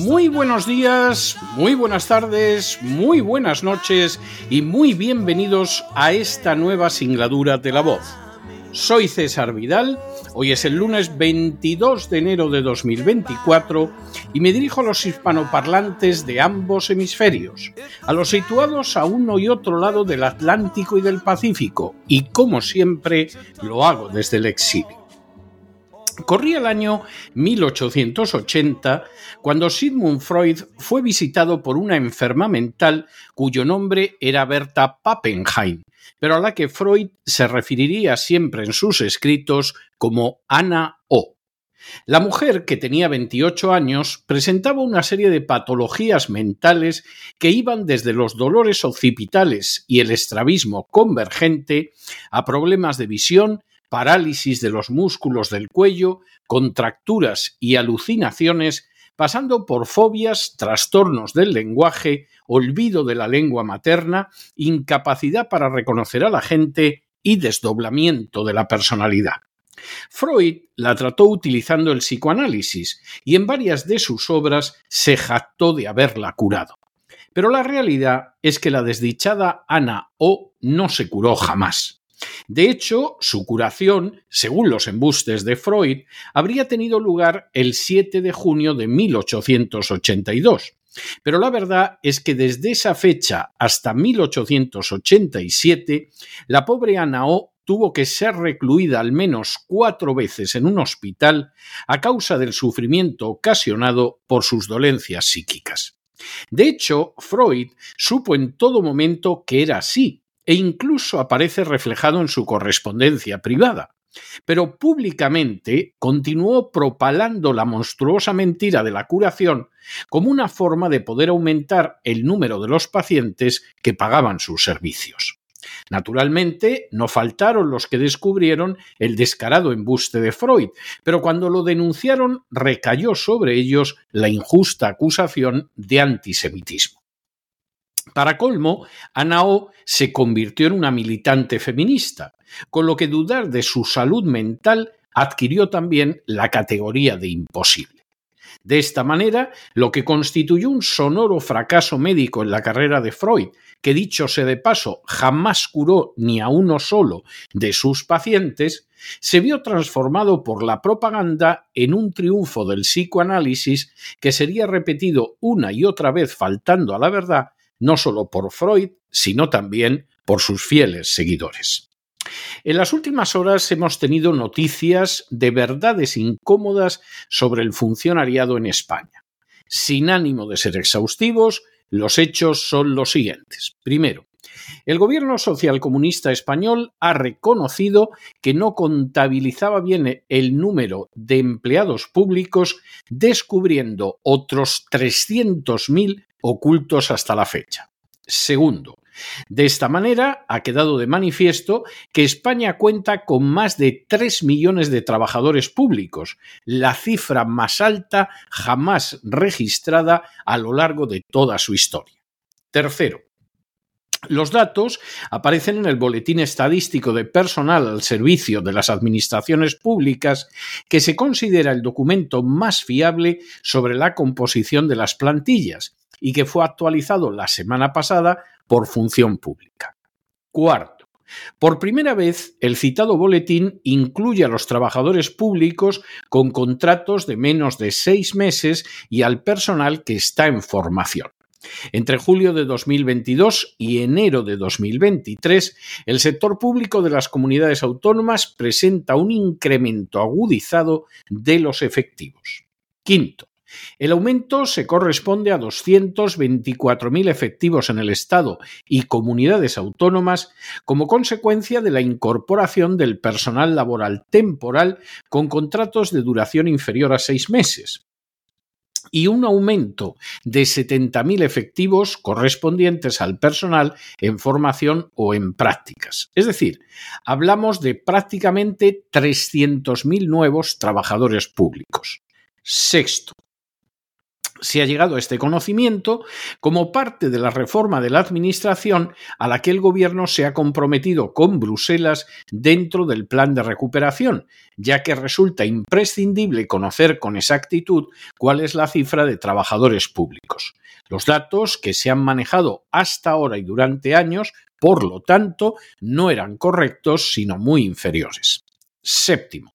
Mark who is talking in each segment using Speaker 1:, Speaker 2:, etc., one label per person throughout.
Speaker 1: Muy buenos días, muy buenas tardes, muy buenas noches y muy bienvenidos a esta nueva singladura de la voz. Soy César Vidal, hoy es el lunes 22 de enero de 2024 y me dirijo a los hispanoparlantes de ambos hemisferios, a los situados a uno y otro lado del Atlántico y del Pacífico, y como siempre lo hago desde el exilio. Corría el año 1880 cuando Sigmund Freud fue visitado por una enferma mental cuyo nombre era Berta Pappenheim, pero a la que Freud se referiría siempre en sus escritos como Ana O. La mujer, que tenía 28 años, presentaba una serie de patologías mentales que iban desde los dolores occipitales y el estrabismo convergente a problemas de visión, parálisis de los músculos del cuello, contracturas y alucinaciones, pasando por fobias, trastornos del lenguaje, olvido de la lengua materna, incapacidad para reconocer a la gente y desdoblamiento de la personalidad. Freud la trató utilizando el psicoanálisis y en varias de sus obras se jactó de haberla curado. Pero la realidad es que la desdichada Ana O no se curó jamás. De hecho, su curación, según los embustes de Freud, habría tenido lugar el 7 de junio de 1882. Pero la verdad es que desde esa fecha hasta 1887, la pobre Ana O tuvo que ser recluida al menos cuatro veces en un hospital a causa del sufrimiento ocasionado por sus dolencias psíquicas. De hecho, Freud supo en todo momento que era así, e incluso aparece reflejado en su correspondencia privada. Pero públicamente continuó propalando la monstruosa mentira de la curación como una forma de poder aumentar el número de los pacientes que pagaban sus servicios. Naturalmente, no faltaron los que descubrieron el descarado embuste de Freud, pero cuando lo denunciaron recayó sobre ellos la injusta acusación de antisemitismo. Para colmo, Anao se convirtió en una militante feminista, con lo que dudar de su salud mental adquirió también la categoría de imposible. De esta manera, lo que constituyó un sonoro fracaso médico en la carrera de Freud, que dicho sea de paso jamás curó ni a uno solo de sus pacientes, se vio transformado por la propaganda en un triunfo del psicoanálisis que sería repetido una y otra vez faltando a la verdad no solo por Freud, sino también por sus fieles seguidores. En las últimas horas hemos tenido noticias de verdades incómodas sobre el funcionariado en España. Sin ánimo de ser exhaustivos, los hechos son los siguientes. Primero, el gobierno socialcomunista español ha reconocido que no contabilizaba bien el número de empleados públicos, descubriendo otros 300.000 ocultos hasta la fecha. Segundo, de esta manera ha quedado de manifiesto que España cuenta con más de 3 millones de trabajadores públicos, la cifra más alta jamás registrada a lo largo de toda su historia. Tercero, los datos aparecen en el Boletín Estadístico de Personal al Servicio de las Administraciones Públicas, que se considera el documento más fiable sobre la composición de las plantillas y que fue actualizado la semana pasada por Función Pública. Cuarto, por primera vez, el citado boletín incluye a los trabajadores públicos con contratos de menos de seis meses y al personal que está en formación. Entre julio de 2022 y enero de 2023, el sector público de las comunidades autónomas presenta un incremento agudizado de los efectivos. Quinto, el aumento se corresponde a 224.000 efectivos en el Estado y comunidades autónomas como consecuencia de la incorporación del personal laboral temporal con contratos de duración inferior a seis meses y un aumento de 70.000 efectivos correspondientes al personal en formación o en prácticas. Es decir, hablamos de prácticamente 300.000 nuevos trabajadores públicos. Sexto, se ha llegado a este conocimiento como parte de la reforma de la Administración a la que el Gobierno se ha comprometido con Bruselas dentro del plan de recuperación, ya que resulta imprescindible conocer con exactitud cuál es la cifra de trabajadores públicos. Los datos que se han manejado hasta ahora y durante años, por lo tanto, no eran correctos, sino muy inferiores. Séptimo.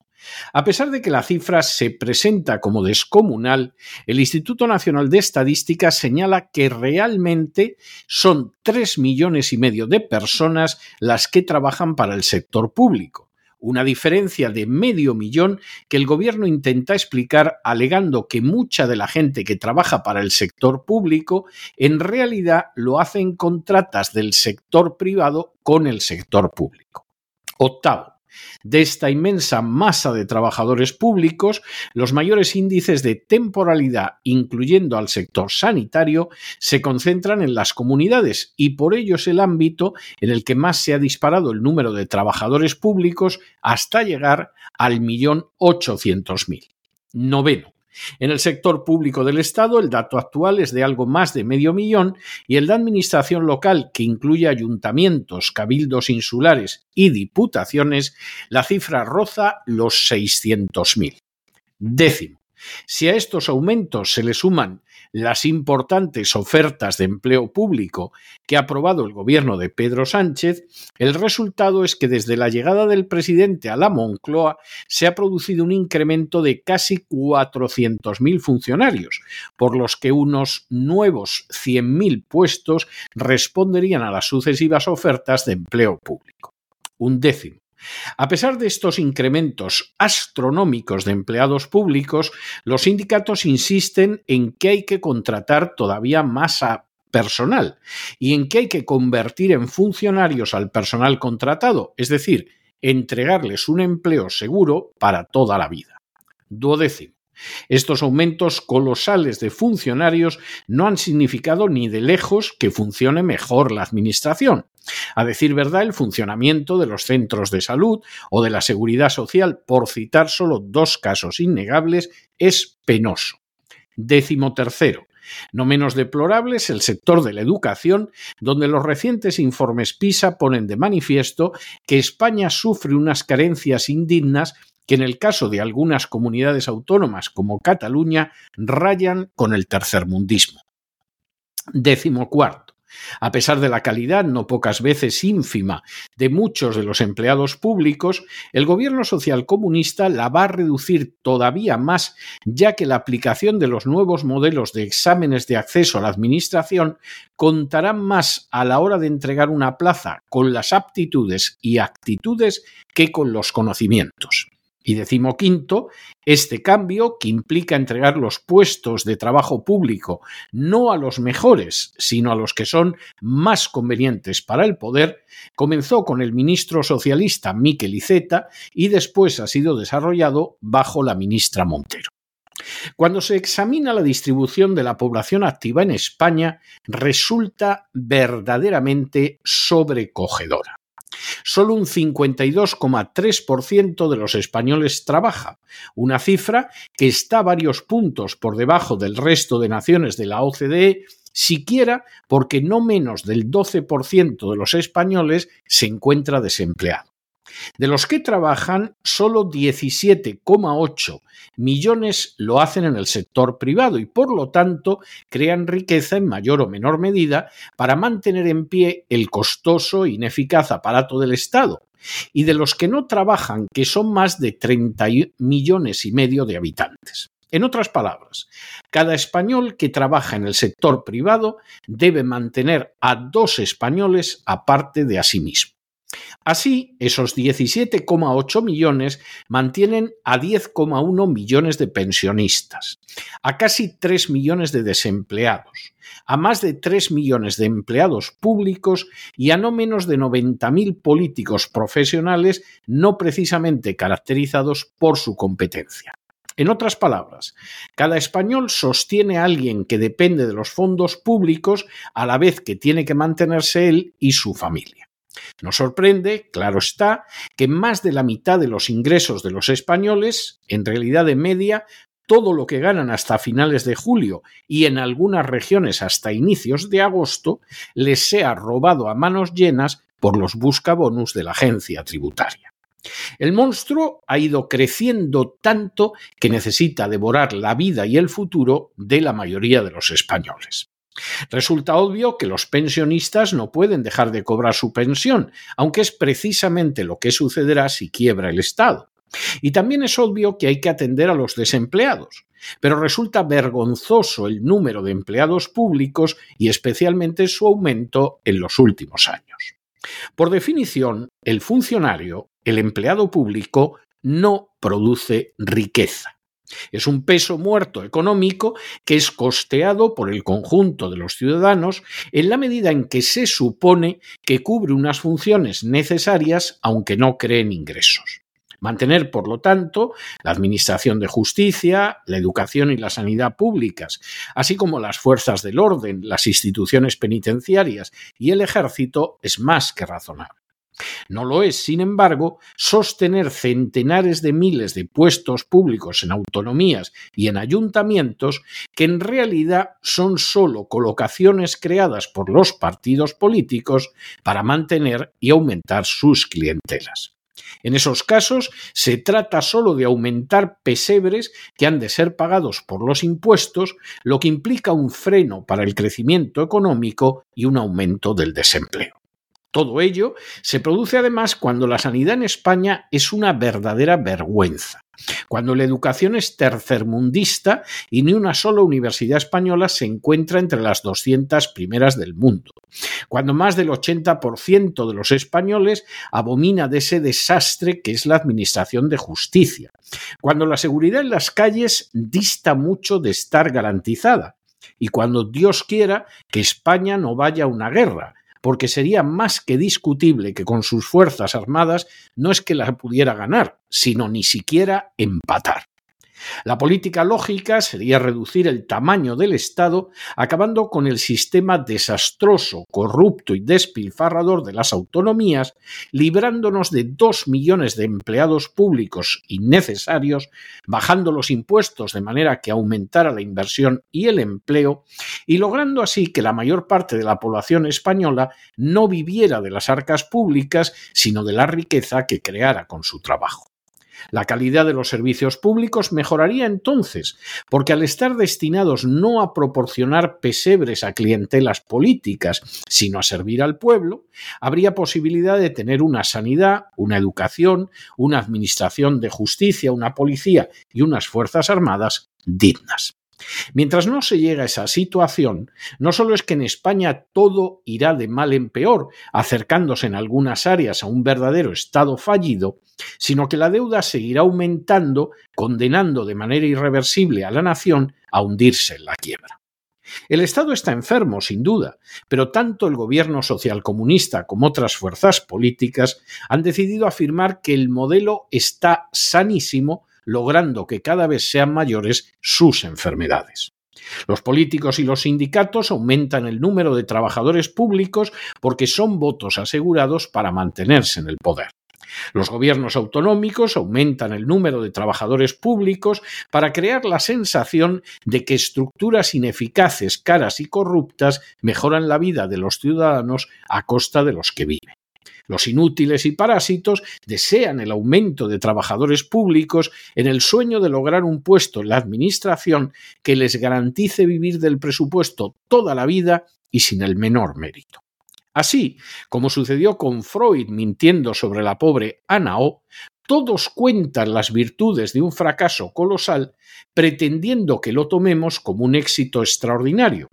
Speaker 1: A pesar de que la cifra se presenta como descomunal, el Instituto Nacional de Estadística señala que realmente son tres millones y medio de personas las que trabajan para el sector público una diferencia de medio millón que el gobierno intenta explicar alegando que mucha de la gente que trabaja para el sector público en realidad lo hacen contratas del sector privado con el sector público. Octavo, de esta inmensa masa de trabajadores públicos, los mayores índices de temporalidad, incluyendo al sector sanitario, se concentran en las comunidades y por ello es el ámbito en el que más se ha disparado el número de trabajadores públicos hasta llegar al millón ochocientos mil. Noveno. En el sector público del Estado, el dato actual es de algo más de medio millón y el de administración local, que incluye ayuntamientos, cabildos insulares y diputaciones, la cifra roza los 600.000. Décimo. Si a estos aumentos se le suman las importantes ofertas de empleo público que ha aprobado el gobierno de Pedro Sánchez, el resultado es que desde la llegada del presidente a la Moncloa se ha producido un incremento de casi 400.000 funcionarios, por los que unos nuevos 100.000 puestos responderían a las sucesivas ofertas de empleo público. Un décimo. A pesar de estos incrementos astronómicos de empleados públicos, los sindicatos insisten en que hay que contratar todavía más a personal y en que hay que convertir en funcionarios al personal contratado, es decir, entregarles un empleo seguro para toda la vida. Duodécimo. Estos aumentos colosales de funcionarios no han significado ni de lejos que funcione mejor la Administración. A decir verdad, el funcionamiento de los centros de salud o de la seguridad social, por citar solo dos casos innegables, es penoso. Décimo tercero. No menos deplorable es el sector de la educación, donde los recientes informes PISA ponen de manifiesto que España sufre unas carencias indignas que en el caso de algunas comunidades autónomas como Cataluña rayan con el tercermundismo. Décimo cuarto. A pesar de la calidad no pocas veces ínfima de muchos de los empleados públicos, el gobierno social comunista la va a reducir todavía más, ya que la aplicación de los nuevos modelos de exámenes de acceso a la administración contará más a la hora de entregar una plaza con las aptitudes y actitudes que con los conocimientos. Y decimoquinto, este cambio, que implica entregar los puestos de trabajo público no a los mejores, sino a los que son más convenientes para el poder, comenzó con el ministro socialista Miquel Iceta y después ha sido desarrollado bajo la ministra Montero. Cuando se examina la distribución de la población activa en España, resulta verdaderamente sobrecogedora. Solo un 52,3% de los españoles trabaja, una cifra que está varios puntos por debajo del resto de naciones de la OCDE, siquiera porque no menos del 12% de los españoles se encuentra desempleado. De los que trabajan, solo 17,8 millones lo hacen en el sector privado y por lo tanto crean riqueza en mayor o menor medida para mantener en pie el costoso e ineficaz aparato del Estado. Y de los que no trabajan, que son más de 30 millones y medio de habitantes. En otras palabras, cada español que trabaja en el sector privado debe mantener a dos españoles aparte de a sí mismo. Así, esos 17,8 millones mantienen a 10,1 millones de pensionistas, a casi 3 millones de desempleados, a más de 3 millones de empleados públicos y a no menos de 90.000 políticos profesionales no precisamente caracterizados por su competencia. En otras palabras, cada español sostiene a alguien que depende de los fondos públicos a la vez que tiene que mantenerse él y su familia. Nos sorprende, claro está, que más de la mitad de los ingresos de los españoles, en realidad de media, todo lo que ganan hasta finales de julio y en algunas regiones hasta inicios de agosto, les sea robado a manos llenas por los buscabonus de la agencia tributaria. El monstruo ha ido creciendo tanto que necesita devorar la vida y el futuro de la mayoría de los españoles. Resulta obvio que los pensionistas no pueden dejar de cobrar su pensión, aunque es precisamente lo que sucederá si quiebra el Estado. Y también es obvio que hay que atender a los desempleados, pero resulta vergonzoso el número de empleados públicos y especialmente su aumento en los últimos años. Por definición, el funcionario, el empleado público, no produce riqueza. Es un peso muerto económico que es costeado por el conjunto de los ciudadanos en la medida en que se supone que cubre unas funciones necesarias aunque no creen ingresos. Mantener, por lo tanto, la Administración de Justicia, la educación y la sanidad públicas, así como las fuerzas del orden, las instituciones penitenciarias y el ejército es más que razonable. No lo es, sin embargo, sostener centenares de miles de puestos públicos en autonomías y en ayuntamientos que en realidad son solo colocaciones creadas por los partidos políticos para mantener y aumentar sus clientelas. En esos casos se trata solo de aumentar pesebres que han de ser pagados por los impuestos, lo que implica un freno para el crecimiento económico y un aumento del desempleo. Todo ello se produce además cuando la sanidad en España es una verdadera vergüenza, cuando la educación es tercermundista y ni una sola universidad española se encuentra entre las 200 primeras del mundo, cuando más del 80% de los españoles abomina de ese desastre que es la administración de justicia, cuando la seguridad en las calles dista mucho de estar garantizada. Y cuando Dios quiera que España no vaya a una guerra, porque sería más que discutible que con sus fuerzas armadas no es que la pudiera ganar, sino ni siquiera empatar. La política lógica sería reducir el tamaño del Estado, acabando con el sistema desastroso, corrupto y despilfarrador de las autonomías, librándonos de dos millones de empleados públicos innecesarios, bajando los impuestos de manera que aumentara la inversión y el empleo, y logrando así que la mayor parte de la población española no viviera de las arcas públicas, sino de la riqueza que creara con su trabajo. La calidad de los servicios públicos mejoraría entonces, porque al estar destinados no a proporcionar pesebres a clientelas políticas, sino a servir al pueblo, habría posibilidad de tener una sanidad, una educación, una administración de justicia, una policía y unas fuerzas armadas dignas. Mientras no se llega a esa situación, no solo es que en España todo irá de mal en peor, acercándose en algunas áreas a un verdadero Estado fallido, sino que la deuda seguirá aumentando, condenando de manera irreversible a la nación a hundirse en la quiebra. El Estado está enfermo, sin duda, pero tanto el gobierno socialcomunista como otras fuerzas políticas han decidido afirmar que el modelo está sanísimo logrando que cada vez sean mayores sus enfermedades. Los políticos y los sindicatos aumentan el número de trabajadores públicos porque son votos asegurados para mantenerse en el poder. Los gobiernos autonómicos aumentan el número de trabajadores públicos para crear la sensación de que estructuras ineficaces, caras y corruptas mejoran la vida de los ciudadanos a costa de los que viven. Los inútiles y parásitos desean el aumento de trabajadores públicos en el sueño de lograr un puesto en la Administración que les garantice vivir del presupuesto toda la vida y sin el menor mérito. Así, como sucedió con Freud mintiendo sobre la pobre Ana O, todos cuentan las virtudes de un fracaso colosal pretendiendo que lo tomemos como un éxito extraordinario,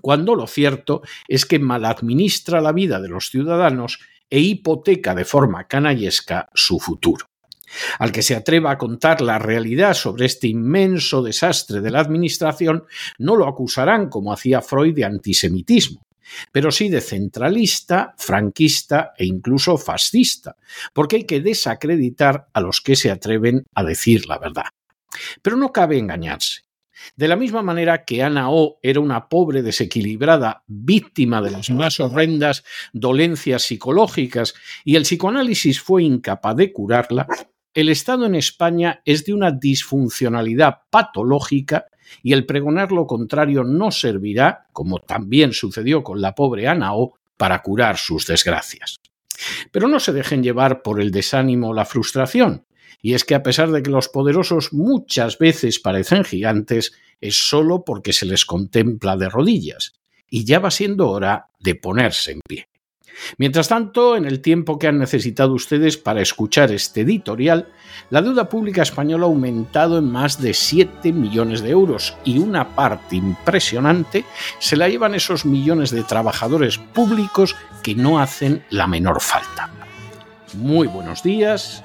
Speaker 1: cuando lo cierto es que maladministra la vida de los ciudadanos e hipoteca de forma canallesca su futuro. Al que se atreva a contar la realidad sobre este inmenso desastre de la Administración, no lo acusarán, como hacía Freud, de antisemitismo, pero sí de centralista, franquista e incluso fascista, porque hay que desacreditar a los que se atreven a decir la verdad. Pero no cabe engañarse. De la misma manera que Ana O era una pobre desequilibrada víctima de las más horrendas dolencias psicológicas y el psicoanálisis fue incapaz de curarla, el Estado en España es de una disfuncionalidad patológica y el pregonar lo contrario no servirá, como también sucedió con la pobre Ana O, para curar sus desgracias. Pero no se dejen llevar por el desánimo o la frustración. Y es que a pesar de que los poderosos muchas veces parecen gigantes, es solo porque se les contempla de rodillas. Y ya va siendo hora de ponerse en pie. Mientras tanto, en el tiempo que han necesitado ustedes para escuchar este editorial, la deuda pública española ha aumentado en más de 7 millones de euros y una parte impresionante se la llevan esos millones de trabajadores públicos que no hacen la menor falta. Muy buenos días,